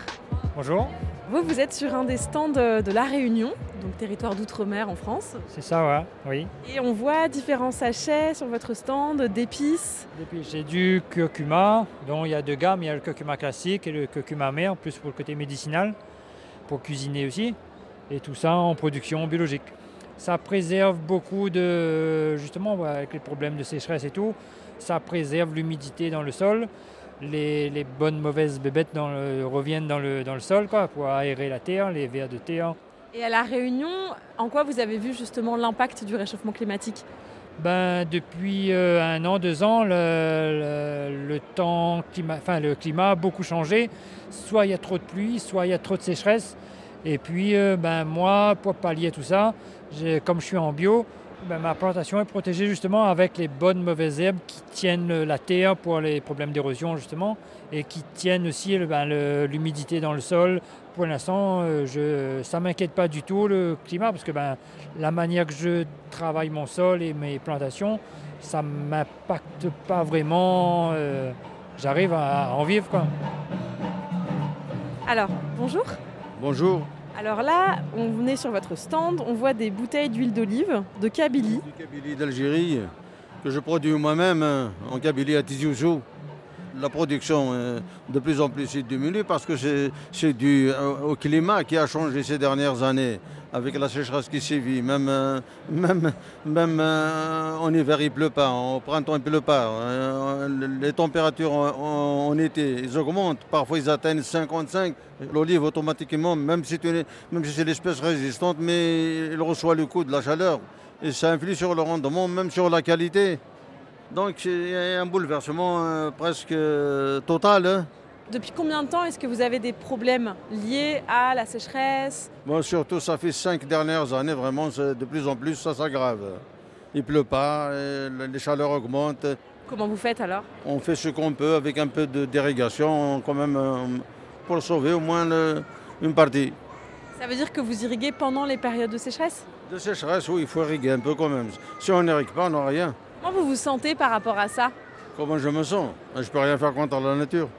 [SPEAKER 17] Bonjour.
[SPEAKER 1] Vous, vous êtes sur un des stands de La Réunion, donc territoire d'outre-mer en France.
[SPEAKER 17] C'est ça, ouais. oui.
[SPEAKER 1] Et on voit différents sachets sur votre stand d'épices.
[SPEAKER 17] J'ai du curcuma, dont il y a deux gammes. Il y a le curcuma classique et le curcuma mer, plus pour le côté médicinal, pour cuisiner aussi. Et tout ça en production biologique. Ça préserve beaucoup de, justement, avec les problèmes de sécheresse et tout, ça préserve l'humidité dans le sol. Les, les, bonnes, mauvaises bébêtes dans le, reviennent dans le, dans le sol quoi, pour aérer la terre, les vers de terre.
[SPEAKER 1] Et à La Réunion, en quoi vous avez vu justement l'impact du réchauffement climatique?
[SPEAKER 17] Ben, Depuis euh, un an, deux ans, le, temps, climat, enfin, le climat a beaucoup changé. Soit il y a trop de pluie, soit il y a trop de sécheresse. Et puis, euh, ben, moi, pour pallier tout ça, comme je suis en bio, ben, ma plantation est protégée justement avec les bonnes mauvaises herbes qui tiennent la terre pour les problèmes d'érosion justement et qui tiennent aussi ben, l'humidité dans le sol. Pour l'instant, euh, je, ça ne m'inquiète pas du tout le climat parce que ben, la manière que je travaille mon sol et mes plantations, ça ne m'impacte pas vraiment. Euh, J'arrive à en vivre. Quoi.
[SPEAKER 1] Alors, bonjour.
[SPEAKER 18] Bonjour.
[SPEAKER 1] Alors là, on venait sur votre stand, on voit des bouteilles d'huile d'olive de Kabylie.
[SPEAKER 18] Du Kabylie d'Algérie, que je produis moi-même hein, en Kabylie à Tizi Ouzou. La production euh, de plus en plus diminue parce que c'est dû au climat qui a changé ces dernières années avec la sécheresse qui sévit. Même, euh, même, même euh, en hiver, il ne pleut pas. Au printemps, il ne pleut pas. Euh, les températures en, été, ils augmentent. Parfois, ils atteignent 55. L'olive, automatiquement, même si c'est l'espèce résistante, mais il reçoit le coup de la chaleur. Et ça influe sur le rendement, même sur la qualité. Donc, il y a un bouleversement presque total. Hein.
[SPEAKER 1] Depuis combien de temps est-ce que vous avez des problèmes liés à la sécheresse?
[SPEAKER 18] Bon, surtout, ça fait cinq dernières années, vraiment, de plus en plus, ça s'aggrave. Il pleut pas, les chaleurs augmentent.
[SPEAKER 1] Comment vous faites alors?
[SPEAKER 18] On fait ce qu'on peut avec un peu de dérégation, quand même, euh, pour sauver au moins une partie.
[SPEAKER 1] Ça veut dire que vous irriguez pendant les périodes de sécheresse?
[SPEAKER 18] De sécheresse, oui, il faut irriguer un peu quand même. Si on n'irrigue pas, on n'a rien.
[SPEAKER 1] Comment vous vous sentez par rapport à ça
[SPEAKER 18] Comment je me sens Je peux rien faire contre la nature.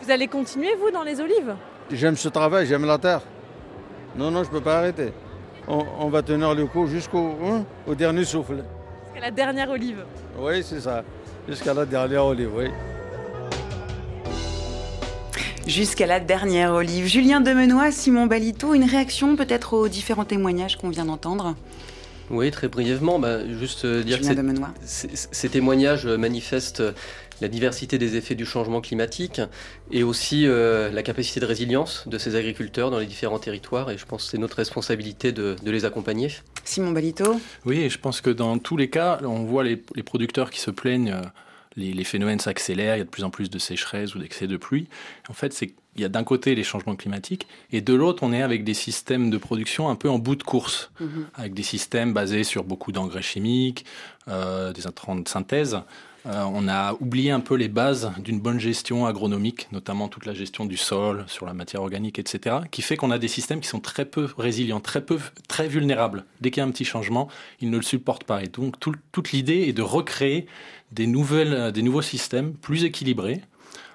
[SPEAKER 1] Vous allez continuer, vous, dans les olives
[SPEAKER 18] J'aime ce travail, j'aime la terre. Non, non, je ne peux pas arrêter. On, va tenir le coup jusqu'au hein, au dernier souffle.
[SPEAKER 1] Jusqu'à la dernière olive.
[SPEAKER 18] Oui, c'est ça. Jusqu'à la dernière olive, oui.
[SPEAKER 3] Jusqu'à la dernière olive. Julien Demenois, Simon Balito, une réaction peut-être aux différents témoignages qu'on vient d'entendre?
[SPEAKER 12] Oui, très brièvement, bah, juste euh, dire que ces témoignages manifestent la diversité des effets du changement climatique et aussi euh, la capacité de résilience de ces agriculteurs dans les différents territoires. Et je pense que c'est notre responsabilité de, les accompagner.
[SPEAKER 3] Simon Balito
[SPEAKER 11] Oui, et je pense que dans tous les cas, on voit les, producteurs qui se plaignent. Euh, les, phénomènes s'accélèrent, il y a de plus en plus de sécheresse ou d'excès de pluie. En fait, c'est il y a d'un côté les changements climatiques et de l'autre on est avec des systèmes de production un peu en bout de course, mhm. avec des systèmes basés sur beaucoup d'engrais chimiques, euh, des intrants de synthèse. Euh, on a oublié un peu les bases d'une bonne gestion agronomique, notamment toute la gestion du sol, sur la matière organique, etc., qui fait qu'on a des systèmes qui sont très peu résilients, très vulnérables. Dès qu'il y a un petit changement, ils ne le supportent pas. Et donc toute l'idée est de recréer des des nouveaux systèmes plus équilibrés,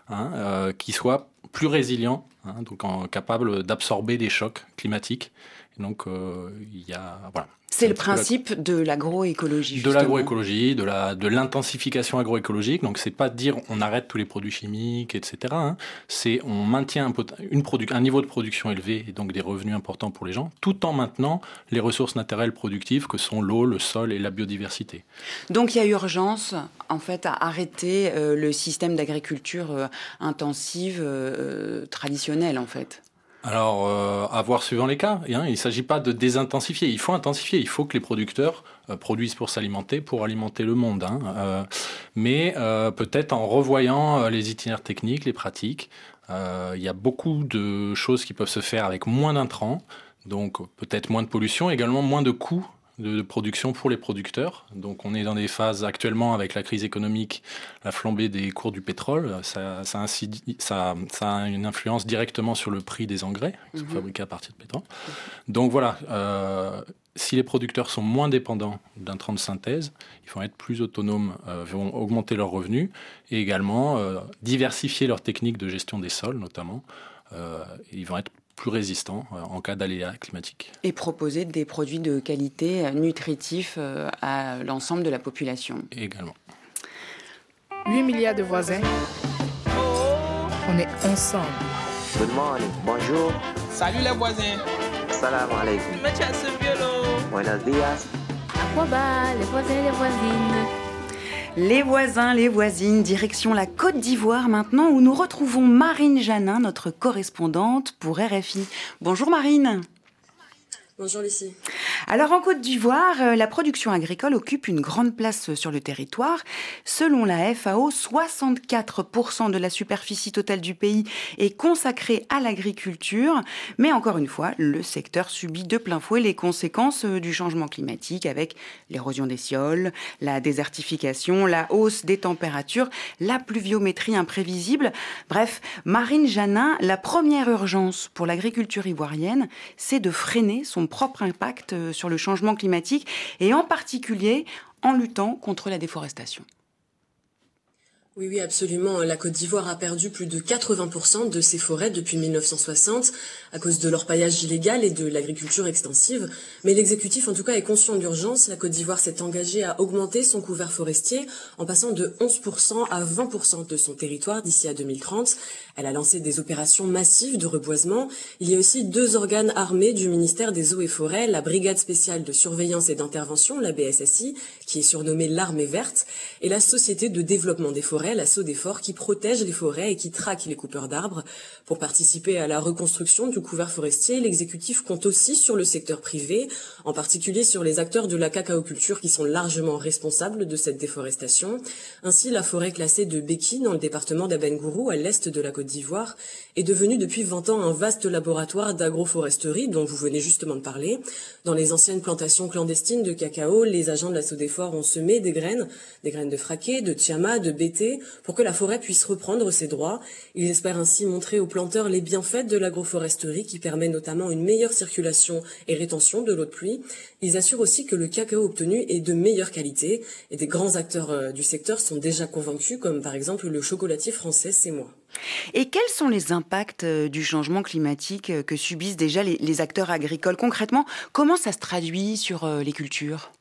[SPEAKER 11] hein, euh, qui soient plus résilients, hein, donc capables d'absorber des chocs climatiques. Donc euh, il y a voilà,
[SPEAKER 3] c'est le principe de l'agroécologie.
[SPEAKER 11] De l'agroécologie, de la de l'intensification agroécologique. Donc c'est pas dire on arrête tous les produits chimiques, etc. Hein. C'est on maintient un, une un niveau de production élevé et donc des revenus importants pour les gens, tout en maintenant les ressources naturelles productives que sont l'eau, le sol et la biodiversité.
[SPEAKER 3] Donc il y a urgence en fait à arrêter euh, le système d'agriculture euh, intensive euh, traditionnel en fait.
[SPEAKER 11] Alors, euh, à voir suivant les cas. Hein, il ne s'agit pas de désintensifier. Il faut intensifier. Il faut que les producteurs euh, produisent pour s'alimenter, pour alimenter le monde. Hein. Euh, mais peut-être en revoyant les itinéraires techniques, les pratiques. Il y a beaucoup de choses qui peuvent se faire avec moins d'intrants. Donc peut-être moins de pollution, également moins de coûts de, production pour les producteurs. Donc on est dans des phases actuellement avec la crise économique, la flambée des cours du pétrole, ça, ça, ça, ça a une influence directement sur le prix des engrais qui sont mhm. fabriqués à partir de pétrole. Donc voilà, euh, si les producteurs sont moins dépendants d'un train de synthèse, ils vont être plus autonomes, euh, vont augmenter leurs revenus et également euh, diversifier leurs techniques de gestion des sols notamment. ils vont être plus résistants euh, en cas d'aléas climatiques.
[SPEAKER 3] Et proposer des produits de qualité euh, nutritifs euh, à l'ensemble de la population.
[SPEAKER 11] également.
[SPEAKER 19] 8 milliards de voisins. On est ensemble.
[SPEAKER 20] Good morning. Bonjour.
[SPEAKER 21] Salut les voisins.
[SPEAKER 20] Salam alaikum. Buenos días.
[SPEAKER 22] Aquaba, les voisins, les voisines?
[SPEAKER 3] Les voisins, les voisines, direction la Côte d'Ivoire maintenant, où nous retrouvons Marine Janin, notre correspondante pour RFI. Bonjour Marine.
[SPEAKER 23] Bonjour Lucie.
[SPEAKER 3] Alors en Côte d'Ivoire, euh, la production agricole occupe une grande place sur le territoire. Selon la FAO, 64% de la superficie totale du pays est consacrée à l'agriculture. Mais encore une fois, le secteur subit de plein fouet les conséquences euh, du changement climatique avec l'érosion des sols, la désertification, la hausse des températures, la pluviométrie imprévisible. Bref, Marine Janin, la première urgence pour l'agriculture ivoirienne, c'est de freiner son propre impact euh, sur le changement climatique et en particulier en luttant contre la déforestation.
[SPEAKER 23] Oui, oui, absolument. La Côte d'Ivoire a perdu plus de 80% de ses forêts depuis 1960 à cause de l'orpaillage illégal et de l'agriculture extensive. Mais l'exécutif, en tout cas, est conscient d'urgence. La Côte d'Ivoire s'est engagée à augmenter son couvert forestier en passant de 11% à 20% de son territoire d'ici à 2030. Elle a lancé des opérations massives de reboisement. Il y a aussi deux organes armés du ministère des Eaux et Forêts, la Brigade spéciale de surveillance et d'intervention, la BSSI, qui est surnommée l'armée verte, et la Société de développement des forêts, la SODEFOR, qui protège les forêts et qui traque les coupeurs d'arbres. Pour participer à la reconstruction du couvert forestier, l'exécutif compte aussi sur le secteur privé, en particulier sur les acteurs de la cacaoculture qui sont largement responsables de cette déforestation. Ainsi, la forêt classée de Beki, dans le département d'Abengourou, à l'est de la Côte d'Ivoire, est devenue depuis 20 ans un vaste laboratoire d'agroforesterie dont vous venez justement de parler. Dans les anciennes plantations clandestines de cacao, les agents de la SODEFOR ont semé des graines, des graines de fraqué, de tiama, de bété, pour que la forêt puisse reprendre ses droits. Ils espèrent ainsi montrer aux planteurs les bienfaits de l'agroforesterie qui permet notamment une meilleure circulation et rétention de l'eau de pluie. Ils assurent aussi que le cacao obtenu est de meilleure qualité et des grands acteurs euh, du secteur sont déjà convaincus comme par exemple le chocolatier français C'est moi.
[SPEAKER 3] Et quels sont les impacts euh, du changement climatique euh, que subissent déjà les, les acteurs agricoles? Concrètement, comment ça se traduit sur les cultures?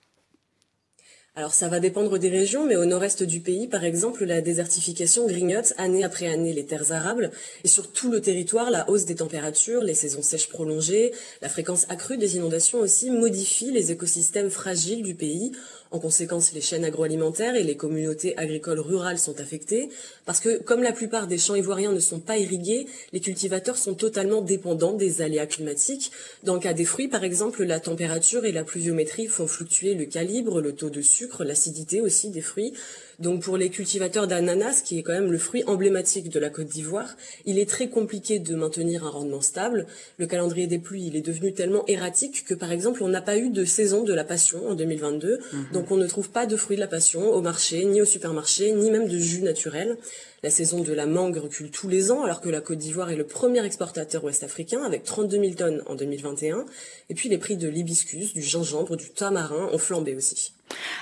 [SPEAKER 23] Alors ça va dépendre des régions, mais au nord-est du pays, par exemple, la désertification grignote année après année les terres arables et sur tout le territoire, la hausse des températures, les saisons sèches prolongées, la fréquence accrue des inondations aussi modifient les écosystèmes fragiles du pays. En conséquence, les chaînes agroalimentaires et les communautés agricoles rurales sont affectées parce que, comme la plupart des champs ivoiriens ne sont pas irrigués, les cultivateurs sont totalement dépendants des aléas climatiques. Dans le cas des fruits, par exemple, la température et la pluviométrie font fluctuer le calibre, le taux de sucre, l'acidité aussi des fruits. Donc pour les cultivateurs d'ananas, qui est quand même le fruit emblématique de la Côte d'Ivoire, il est très compliqué de maintenir un rendement stable. Le calendrier des pluies, il est devenu tellement erratique que par exemple, on n'a pas eu de saison de la passion en 2022. Mhm. Donc on ne trouve pas de fruits de la passion au marché, ni au supermarché, ni même de jus naturel. La saison de la mangue recule tous les ans, alors que la Côte d'Ivoire est le premier exportateur ouest-africain, avec 32 000 tonnes en 2021. Et puis les prix de l'hibiscus, du gingembre, du tamarin ont flambé aussi.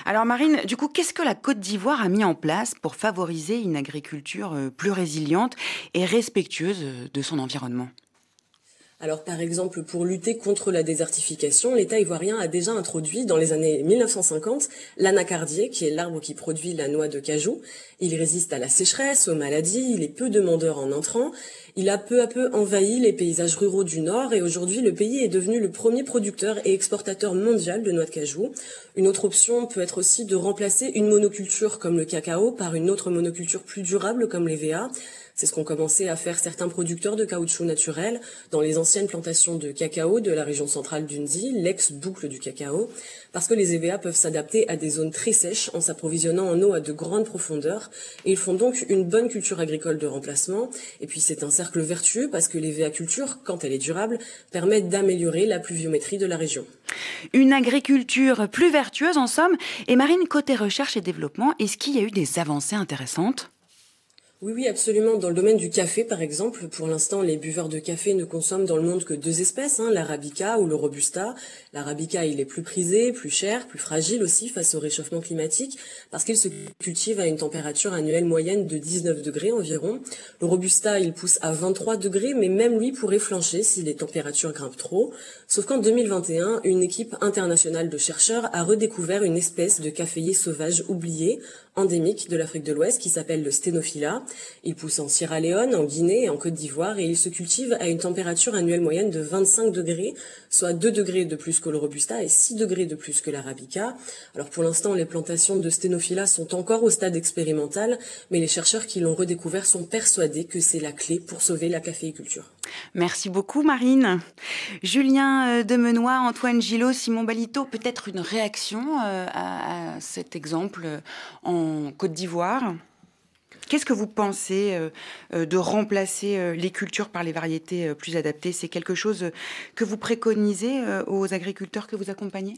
[SPEAKER 3] Alors Marine, du coup, qu'est-ce que la Côte d'Ivoire a mis en place pour favoriser une agriculture euh, plus résiliente et respectueuse euh, de son environnement?
[SPEAKER 23] Alors par exemple, pour lutter contre la désertification, l'État ivoirien a déjà introduit dans les années 1950 l'anacardier, qui est l'arbre qui produit la noix de cajou. Il résiste à la sécheresse, aux maladies, il est peu demandeur en entrant. Il a peu à peu envahi les paysages ruraux du Nord et aujourd'hui le pays est devenu le premier producteur et exportateur mondial de noix de cajou. Une autre option peut être aussi de remplacer une monoculture comme le cacao par une autre monoculture plus durable comme les VA. C'est ce qu'ont commencé à faire certains producteurs de caoutchouc naturel dans les anciennes plantations de cacao de la région centrale d'Undi, l'ex-boucle du cacao, parce que les EVA peuvent s'adapter à des zones très sèches en s'approvisionnant en eau à de grandes profondeurs, ils font donc une bonne culture agricole de remplacement. Et puis c'est un cercle vertueux parce que l'EVA culture, quand elle est durable, permet d'améliorer la pluviométrie de la région.
[SPEAKER 3] Une agriculture plus vertueuse en somme. Et Marine, côté recherche et développement, est-ce qu'il y a eu des avancées intéressantes?
[SPEAKER 23] Oui, oui, absolument. Dans le domaine du café, par exemple, pour l'instant, les buveurs de café ne consomment dans le monde que deux espèces, hein, l'arabica ou le robusta. L'arabica, il est plus prisé, plus cher, plus fragile aussi face au réchauffement climatique, parce qu'il se cultive à une température annuelle moyenne de 19 degrés environ. Le robusta, il pousse à 23 degrés, mais même lui pourrait flancher si les températures grimpent trop. Sauf qu'en 2021, une équipe internationale de chercheurs a redécouvert une espèce de caféier sauvage oublié, endémique de l'Afrique de l'Ouest, qui s'appelle le Stenophila. Il pousse en Sierra Leone, en Guinée et en Côte d'Ivoire et il se cultive à une température annuelle moyenne de 25 degrés, soit 2 degrés de plus que le Robusta et 6 degrés de plus que l'Arabica. Alors pour l'instant, les plantations de Stenophila sont encore au stade expérimental, mais les chercheurs qui l'ont redécouvert sont persuadés que c'est la clé pour sauver la caféiculture.
[SPEAKER 3] Merci beaucoup Marine. Julien Demenois, Antoine Gillot, Simon Balito, peut-être une réaction à, cet exemple en Côte d'Ivoire? Qu'est-ce que vous pensez de remplacer les cultures par les variétés plus adaptées? C'est quelque chose que vous préconisez aux agriculteurs que vous accompagnez?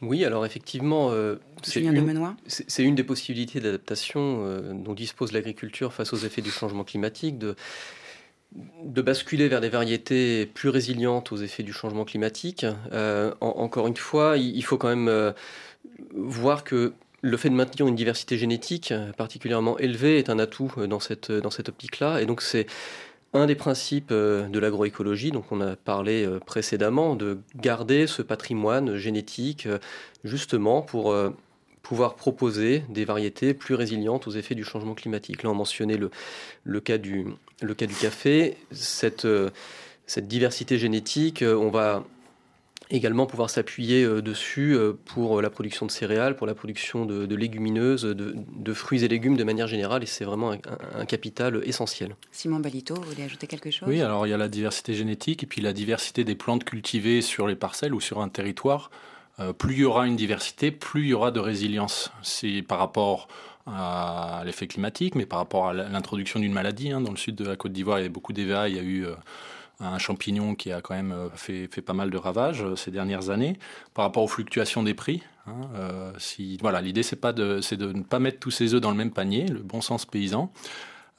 [SPEAKER 12] Oui, alors effectivement, euh, c'est une, une, des possibilités d'adaptation euh, dont dispose l'agriculture face aux effets du changement climatique, de, de basculer vers des variétés plus résilientes aux effets du changement climatique. Euh, encore une fois, il, faut quand même voir que le fait de maintenir une diversité génétique particulièrement élevée est un atout dans cette, optique-là. Et donc c'est un des principes euh, de l'agroécologie, donc on a parlé euh, précédemment, de garder ce patrimoine génétique euh, justement pour pouvoir proposer des variétés plus résilientes aux effets du changement climatique. Là, on mentionnait le, cas, du, le cas du café. Cette, cette diversité génétique, on va également pouvoir s'appuyer euh, dessus euh, pour la production de céréales, pour la production de, légumineuses, de, fruits et légumes de manière générale, et c'est vraiment un, capital essentiel.
[SPEAKER 3] Simon Balito, vous voulez ajouter quelque chose?
[SPEAKER 11] Oui, alors il y a la diversité génétique et puis la diversité des plantes cultivées sur les parcelles ou sur un territoire. Euh, plus il y aura une diversité, plus il y aura de résilience. C'est par rapport à l'effet climatique, mais par rapport à l'introduction d'une maladie. Hein. Dans le sud de la Côte d'Ivoire, il y a beaucoup d'EVA, il y a eu un champignon qui a quand même euh, fait, pas mal de ravages euh, ces dernières années par rapport aux fluctuations des prix. Hein, euh, voilà, l'idée c'est de, de ne pas mettre tous ses œufs dans le même panier, le bon sens paysan.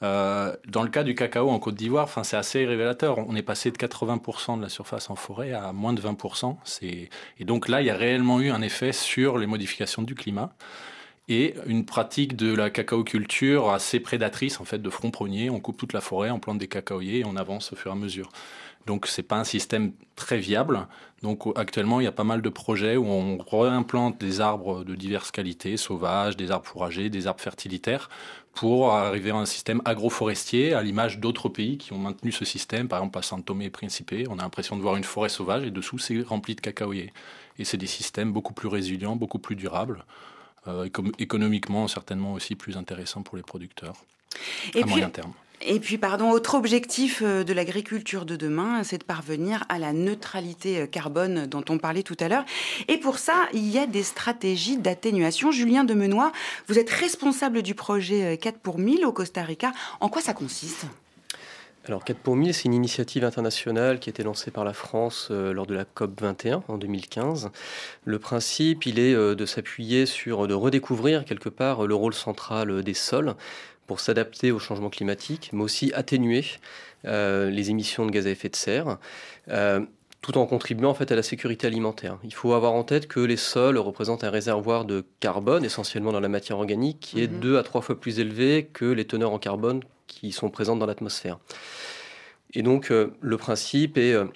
[SPEAKER 11] dans le cas du cacao en Côte d'Ivoire, c'est assez révélateur. On est passé de 80% de la surface en forêt à moins de 20%. C'est... Et donc là, il y a réellement eu un effet sur les modifications du climat et une pratique de la cacaoculture assez prédatrice en fait de front prunier. On coupe toute la forêt, on plante des cacaoyers et on avance au fur et à mesure. Donc c'est pas un système très viable. Donc actuellement il y a pas mal de projets où on réimplante des arbres de diverses qualités, sauvages, des arbres fourragers, des arbres fertilitaires, pour arriver à un système agroforestier à l'image d'autres pays qui ont maintenu ce système. Par exemple à Saint Tomé et Principe, on a l'impression de voir une forêt sauvage et dessous c'est rempli de cacaoyers. Et c'est des systèmes beaucoup plus résilients, beaucoup plus durables. Euh, économiquement certainement aussi plus intéressant pour les producteurs à moyen terme.
[SPEAKER 3] Et puis, pardon, autre objectif euh, de l'agriculture de demain, c'est de parvenir à la neutralité euh, carbone dont on parlait tout à l'heure. Et pour ça, il y a des stratégies d'atténuation. Julien Demenois, vous êtes responsable du projet 4 pour 1000 au Costa Rica. En quoi ça consiste?
[SPEAKER 12] Alors 4 pour 1000, c'est une initiative internationale qui a été lancée par la France euh, lors de la COP 21 en 2015. Le principe, il est euh, de s'appuyer sur, de redécouvrir quelque part le rôle central des sols pour s'adapter au changement climatique, mais aussi atténuer euh, les émissions de gaz à effet de serre. Tout en contribuant en fait à la sécurité alimentaire. Il faut avoir en tête que les sols représentent un réservoir de carbone, essentiellement dans la matière organique, qui est mhm. deux à trois fois plus élevé que les teneurs en carbone qui sont présentes dans l'atmosphère. Et donc euh, le principe est euh,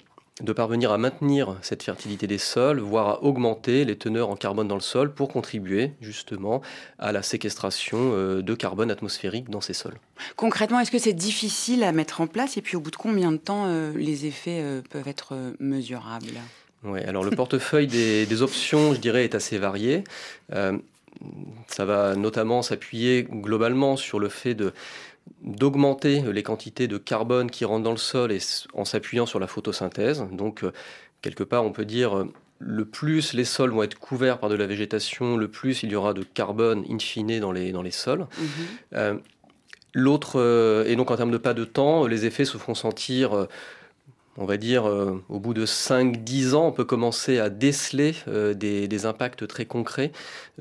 [SPEAKER 12] de parvenir à maintenir cette fertilité des sols, voire à augmenter les teneurs en carbone dans le sol pour contribuer justement à la séquestration euh, de carbone atmosphérique dans ces sols.
[SPEAKER 3] Concrètement, est-ce que c'est difficile à mettre en place? Et puis au bout de combien de temps les effets peuvent être mesurables?
[SPEAKER 12] Oui, alors le portefeuille des, des, options, je dirais, est assez varié. ça va notamment s'appuyer globalement sur le fait de d'augmenter les quantités de carbone qui rentrent dans le sol et en s'appuyant sur la photosynthèse. Donc, euh, quelque part, on peut dire euh, le plus les sols vont être couverts par de la végétation, le plus il y aura de carbone in fine dans les, dans les sols. Mhm. Euh, l'autre, et donc en termes de pas de temps, les effets se font sentir on va dire, euh, au bout de 5-10 ans, on peut commencer à déceler euh, des, impacts très concrets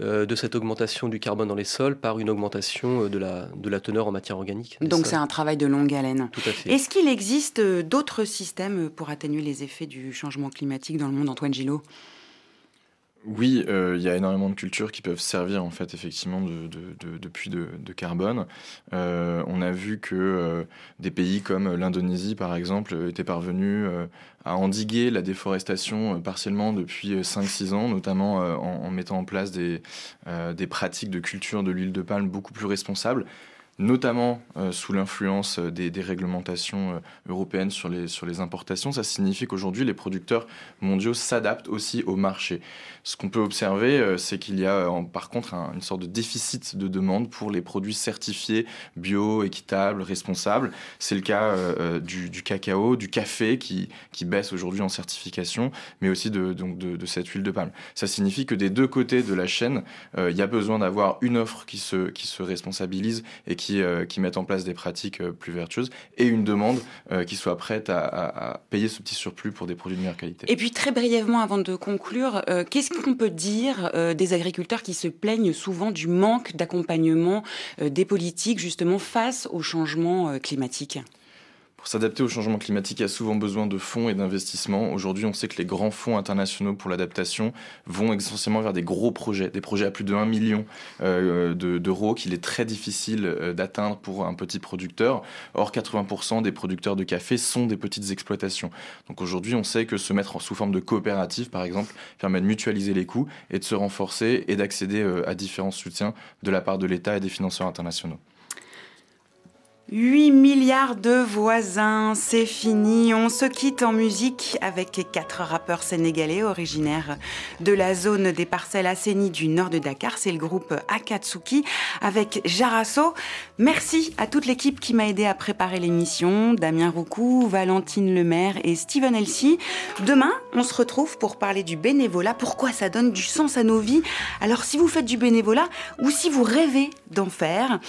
[SPEAKER 12] euh, de cette augmentation du carbone dans les sols par une augmentation de la, de la teneur en matière organique.
[SPEAKER 3] Donc c'est un travail de longue haleine.
[SPEAKER 12] Tout à fait.
[SPEAKER 3] Est-ce qu'il existe d'autres systèmes pour atténuer les effets du changement climatique dans le monde, Antoine Gillot?
[SPEAKER 4] Oui, euh, il y a énormément de cultures qui peuvent servir en fait effectivement de, de, puits de, carbone. Euh, on a vu que euh, des pays comme l'Indonésie par exemple étaient parvenus à endiguer la déforestation partiellement depuis 5-6 ans, notamment en, mettant en place des, des pratiques de culture de l'huile de palme beaucoup plus responsables. Notamment sous l'influence des, réglementations européennes sur les, sur les importations. Ça signifie qu'aujourd'hui, les producteurs mondiaux s'adaptent aussi au marché. Ce qu'on peut observer, c'est qu'il y a par contre une sorte de déficit de demande pour les produits certifiés bio, équitables, responsables. C'est le cas du, cacao, du café qui, qui baisse aujourd'hui en certification, mais aussi de, donc de, cette huile de palme. Ça signifie que des deux côtés de la chaîne, euh, il y a besoin d'avoir une offre qui se, qui se responsabilise et qui, euh, qui mette en place des pratiques euh, plus vertueuses et une demande qui soit prête à, payer ce petit surplus pour des produits de meilleure qualité.
[SPEAKER 3] Et puis très brièvement, avant de conclure, qu'est-ce qu'on peut dire des agriculteurs qui se plaignent souvent du manque d'accompagnement des politiques justement face au changement climatique?
[SPEAKER 4] Pour s'adapter au changement climatique, il y a souvent besoin de fonds et d'investissements. Aujourd'hui, on sait que les grands fonds internationaux pour l'adaptation vont essentiellement vers des gros projets, des projets à plus de 1 million euh, d'euros qu'il est très difficile euh, d'atteindre pour un petit producteur. Or, 80% des producteurs de café sont des petites exploitations. Donc aujourd'hui, on sait que se mettre sous forme de coopérative, par exemple, permet de mutualiser les coûts et de se renforcer et d'accéder euh, à différents soutiens de la part de l'État et des financeurs internationaux.
[SPEAKER 3] 8 milliards de voisins, c'est fini. On se quitte en musique avec quatre rappeurs sénégalais originaires de la zone des parcelles assainies du nord de Dakar. C'est le groupe Akatsuki avec Jarasso. Merci à toute l'équipe qui m'a aidé à préparer l'émission. Damien Roucou, Valentine Lemaire et Steven Elsie. Demain, on se retrouve pour parler du bénévolat. Pourquoi ça donne du sens à nos vies? Alors si vous faites du bénévolat ou si vous rêvez d'en faire,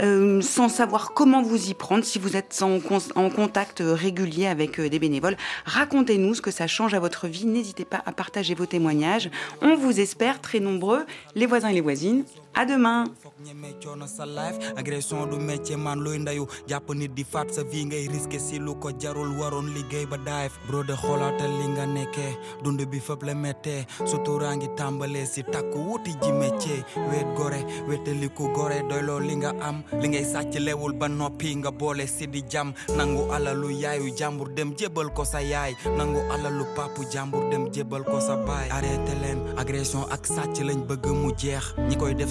[SPEAKER 3] euh, sans savoir comment vous y prendre si vous êtes en, contact régulier avec euh, des bénévoles. Racontez-nous ce que ça change à votre vie. N'hésitez pas à partager vos témoignages. On vous espère très nombreux, les voisins et les voisines. À demain. ñeme coono sa life. Agression du métier man luy ndayu jàpp nit di faat sa vie ngay risqué si lu ko jarul. Waroon liggéey ba daayef bro de xoolaatal li nga nekkee. Dund bi fëpp la méttee. Suturaa ngi si takku wuti ji métier. Gore weteliku gore doyloo li nga am. Li ngay sàcc lewul ba noppi nga boole si di jam. Nangu alalu yaayu jàmbur dem jébal ko sa yaay. Nangu alalu papu jàmbur dem jébal ko sa baay. Arrêté agression ak sàcc lañ bëgg def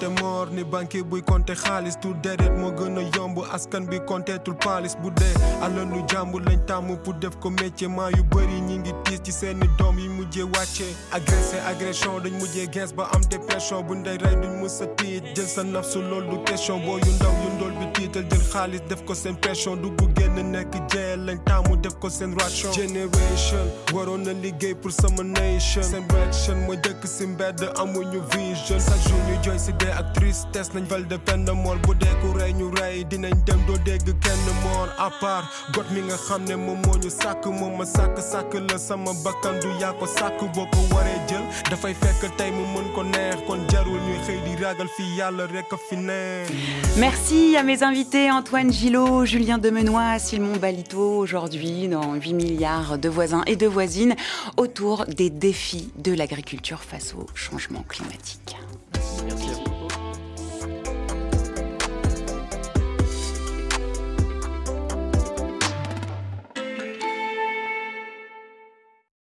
[SPEAKER 24] jour ñuy compter mort ni banquier buy compter xaalis tout deret moo gën a yomb askan bi compteetul paalis bu dee alalu jàmbur lañ tàmm pour def ko métier maa yu bëri ñi ngi tiis ci seeni doom yi mujjee wàcce agressé agression dañ mujjee gens ba am dépression bu ndey rey duñ mus a tiit jël sa nafsu lool du question boo yu ndaw yu ndool bi jël xaalis def ko seen pression dugg génn nekk jeel lañ tàmmu def ko seen ration. Generation waroon na pour nation. Seen mooy dëkk si mbedd amuñu vision. Jour ñu si dee ak tristesse nañ val de de mort. À part got mi nga xam ne moom sama bakkan du yaa ko sàkk. Boo ko waree jël dafay fekk tey mu mën ko
[SPEAKER 3] Merci à mes invités Antoine Gillot, Julien Demenois, Simon Balito aujourd'hui dans 8 milliards de voisins et de voisines autour des défis de l'agriculture face au changement climatique.